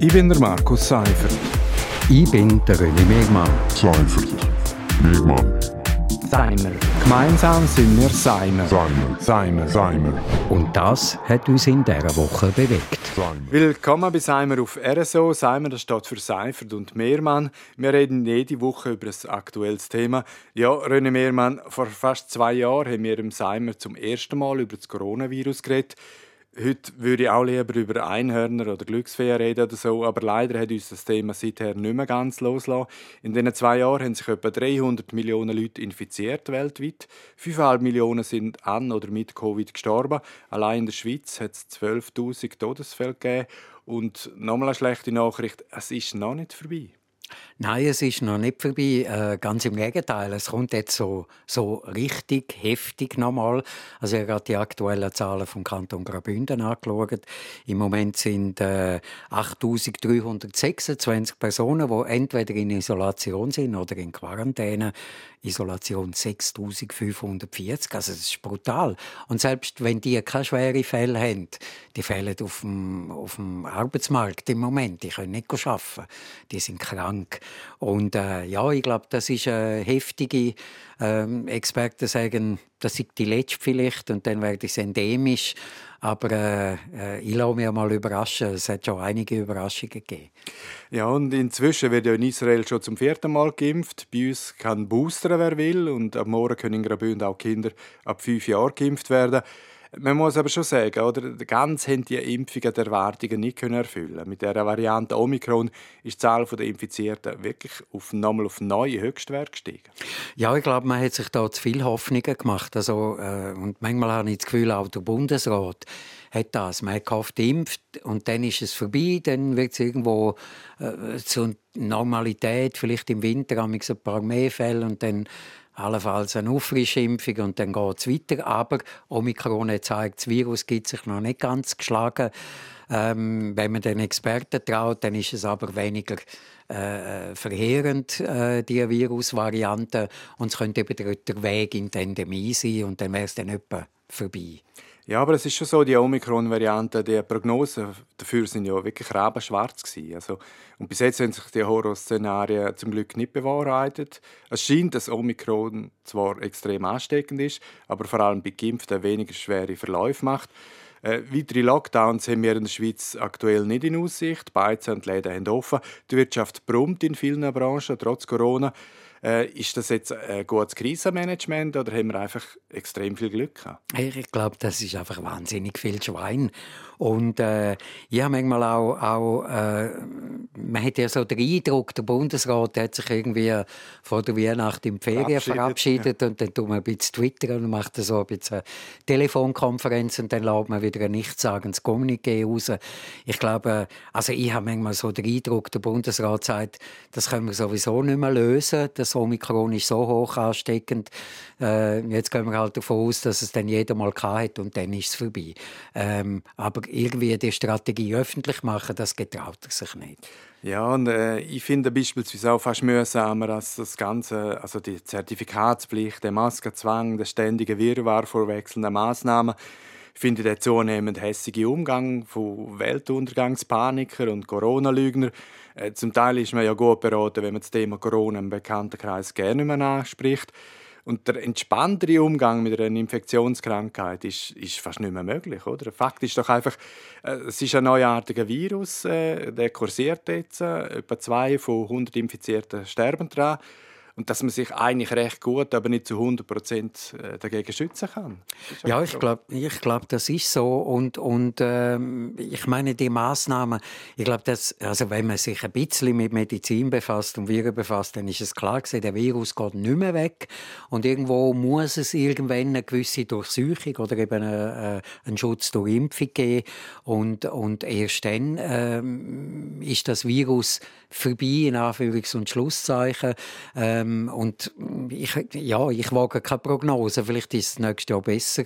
Ich bin der Markus Seifert. Ich bin der René Megmann. Seifert. Megmann. Seimer. Gemeinsam sind wir Seimer. Seimer. Seimer. Seimer. Und das hat uns in dieser Woche bewegt. Seimer. Willkommen bei Seimer auf RSO. Seimer, das steht für Seifert und Mehrmann. Wir reden jede Woche über ein aktuelles Thema. Ja, René Mehrmann, vor fast zwei Jahren haben wir im Seimer zum ersten Mal über das Coronavirus geredet. Heute würde ich auch lieber über Einhörner oder Glücksfee reden oder so, aber leider hat uns das Thema seither nicht mehr ganz losgelassen. In diesen zwei Jahren haben sich etwa 300 Millionen Leute infiziert weltweit. 5,5 Millionen sind an oder mit Covid gestorben. Allein in der Schweiz hat es 12'000 Todesfälle gegeben. Und nochmal eine schlechte Nachricht, es ist noch nicht vorbei. Nein, es ist noch nicht vorbei. Äh, ganz im Gegenteil. Es kommt jetzt so, so richtig heftig nochmal. Also, ich habe gerade die aktuellen Zahlen vom Kanton Graubünden angeschaut. Im Moment sind äh, 8.326 Personen, die entweder in Isolation sind oder in Quarantäne. Isolation 6.540. Also, das ist brutal. Und selbst wenn die keine schweren Fälle haben, die fehlen auf dem, auf dem Arbeitsmarkt im Moment. Die können nicht arbeiten. Die sind krank. Und äh, ja, ich glaube, das ist eine heftige. Ähm, Experten sagen, das ist die letzte vielleicht und dann wird es endemisch. Aber äh, äh, ich lasse mich mal überraschen. Es hat schon einige Überraschungen gegeben. Ja, und inzwischen wird ja in Israel schon zum vierten Mal geimpft. Bei uns kann boostern, wer will. Und ab morgen können in Graubünden auch Kinder ab fünf Jahren geimpft werden. Man muss aber schon sagen, oder, ganz haben die Impfungen die Erwartungen nicht können erfüllen. Mit der Variante Omikron ist die Zahl der Infizierten wirklich auf nochmal auf neue Höchstwerte gestiegen. Ja, ich glaube, man hat sich da zu viel Hoffnungen gemacht. Also, äh, und manchmal habe ich das Gefühl, auch der Bundesrat hat das. Man hat gehofft, impft und dann ist es vorbei, dann wird es irgendwo äh, zur Normalität, vielleicht im Winter haben wir ein paar mehr Fälle und dann allenfalls eine Auffrischimpfung und dann geht es weiter. Aber Omikron zeigt, das Virus gibt sich noch nicht ganz geschlagen. Ähm, wenn man den Experten traut, dann ist es aber weniger äh, verheerend, äh, die Virusvariante. Und es könnte eben der Weg in die Endemie sein und dann wäre es dann etwa vorbei. Ja, aber es ist schon so, die Omikron-Variante, die Prognosen dafür sind ja wirklich rabenschwarz gewesen. Also, und bis jetzt haben sich die Horrorszenarien zum Glück nicht bewahrheitet. Es scheint, dass Omikron zwar extrem ansteckend ist, aber vor allem bei Geimpften weniger schwere Verläufe macht. Äh, weitere Lockdowns haben wir in der Schweiz aktuell nicht in Aussicht. Beizen und Läden haben offen. Die Wirtschaft brummt in vielen Branchen, trotz Corona. Äh, ist das jetzt ein gutes Krisenmanagement oder haben wir einfach extrem viel Glück gehabt? Ich glaube, das ist einfach wahnsinnig viel Schwein. Und äh, ich habe manchmal auch, auch äh, man hat ja so den Eindruck, der Bundesrat hat sich irgendwie vor der Weihnacht im Ferien verabschiedet, verabschiedet ja. und dann tut man ein bisschen Twitter und macht so ein bisschen Telefonkonferenz und dann lädt man wieder ein nichtssagendes Kommuniqué raus. Ich glaube, also ich habe manchmal so den Eindruck, der Bundesrat sagt, das können wir sowieso nicht mehr lösen, das Omikron ist so hoch ansteckend. Äh, jetzt gehen wir halt davon aus, dass es dann jeder mal hat und dann ist es vorbei. Ähm, aber irgendwie die Strategie öffentlich machen, das getraut er sich nicht. Ja, und äh, ich finde beispielsweise auch fast mühsamer als das Ganze, also die Zertifikatspflicht, der Maskenzwang, der ständige Wirrwarr vor wechselnden Massnahmen. Ich finde den zunehmend hässige Umgang von Weltuntergangspanikern und Corona-Lügner. Äh, zum Teil ist man ja gut beraten, wenn man das Thema Corona im Bekanntenkreis gerne mehr anspricht. Und der entspanntere Umgang mit einer Infektionskrankheit ist, ist fast nicht mehr möglich. Oder? Fakt ist doch einfach, äh, es ist ein neuartiger Virus, äh, der kursiert jetzt. Etwa zwei von 100 Infizierten sterben daran und dass man sich eigentlich recht gut, aber nicht zu 100 Prozent äh, dagegen schützen kann. Ja, ich glaube, ich glaub, das ist so und und ähm, ich meine die Maßnahmen. Ich glaube, also wenn man sich ein bisschen mit Medizin befasst und Viren befasst, dann ist es klar gesehen, der Virus geht nicht mehr weg und irgendwo muss es irgendwann eine gewisse Durchsuchung oder eben eine, äh, einen Schutz durch Impfung geben und und erst dann ähm, ist das Virus vorbei in Anführungs- und Schlusszeichen. Ähm, und ich, ja, ich wage keine Prognose. Vielleicht ist es nächstes Jahr besser.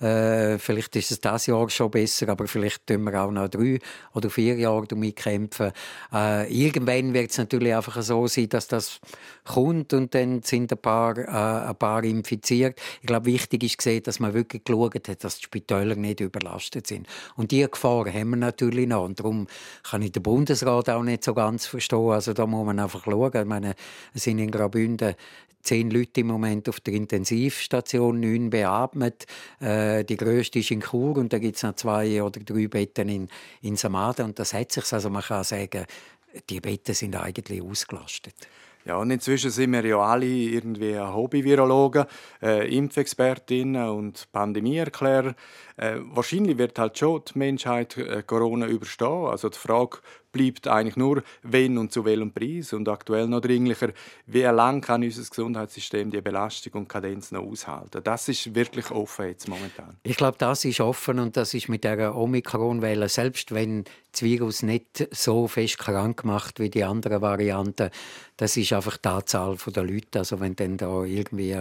Äh, vielleicht ist es das Jahr schon besser, aber vielleicht tun wir auch noch drei oder vier Jahre damit kämpfen. Äh, irgendwann wird es natürlich einfach so sein, dass das kommt und dann sind ein paar, äh, ein paar infiziert. Ich glaube, wichtig ist gesehen, dass man wirklich geschaut hat, dass die Spitäler nicht überlastet sind. Und diese Gefahr haben wir natürlich noch. Und darum kann ich den Bundesrat auch nicht so ganz verstehen. Also da muss man einfach schauen. Ich meine, es sind in Graubünden zehn Leute im Moment auf der Intensivstation, neun beatmet. Äh, die grösste ist in Chur und da gibt es noch zwei oder drei Betten in, in Samaden. Und das hat sich, also man kann sagen, die Betten sind eigentlich ausgelastet. Ja, und inzwischen sind wir ja alle irgendwie Hobby-Virologen, äh, Impfexpertinnen und Pandemieerklärer. Äh, wahrscheinlich wird halt schon die Menschheit äh, Corona überstehen. Also die Frage bleibt eigentlich nur, wenn und zu welchem Preis. Und aktuell noch dringlicher, wie lange kann unser Gesundheitssystem die Belastung und Kadenz noch aushalten. Das ist wirklich offen jetzt momentan. Ich glaube, das ist offen und das ist mit der Omikron-Welle, selbst wenn das Virus nicht so fest krank macht wie die anderen Varianten, das ist einfach die Anzahl der Leute. Also wenn dann da irgendwie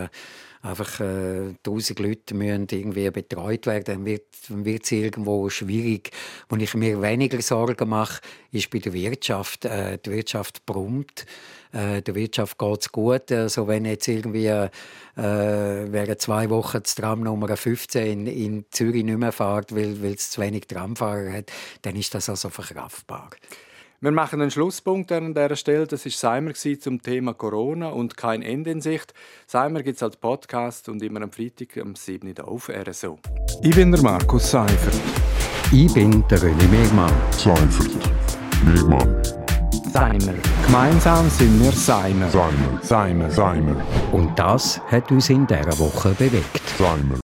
einfach äh, 1000 Leute müssen irgendwie betreut werden, dann wird dann es irgendwo schwierig. Wo ich mir weniger Sorgen mache, ist bei der Wirtschaft. Äh, die Wirtschaft brummt. Äh, der Wirtschaft geht es gut. Also wenn jetzt irgendwie äh, während zwei Wochen das Tram Nummer 15 in, in Zürich nicht mehr fährt, weil es zu wenig Tramfahrer hat, dann ist das also verkraftbar. Wir machen einen Schlusspunkt an dieser Stelle. Das war Seimer zum Thema Corona und kein Ende in Sicht. Seimer gibt es als Podcast und immer am Freitag am 7. auf RSO. Ich bin der Markus Seifert. Ich bin der René Megmann. Seifert. Megmann. Seimer. Gemeinsam sind wir Seimer. Seimer. Seimer. Seimer. Und das hat uns in dieser Woche bewegt. Seimer.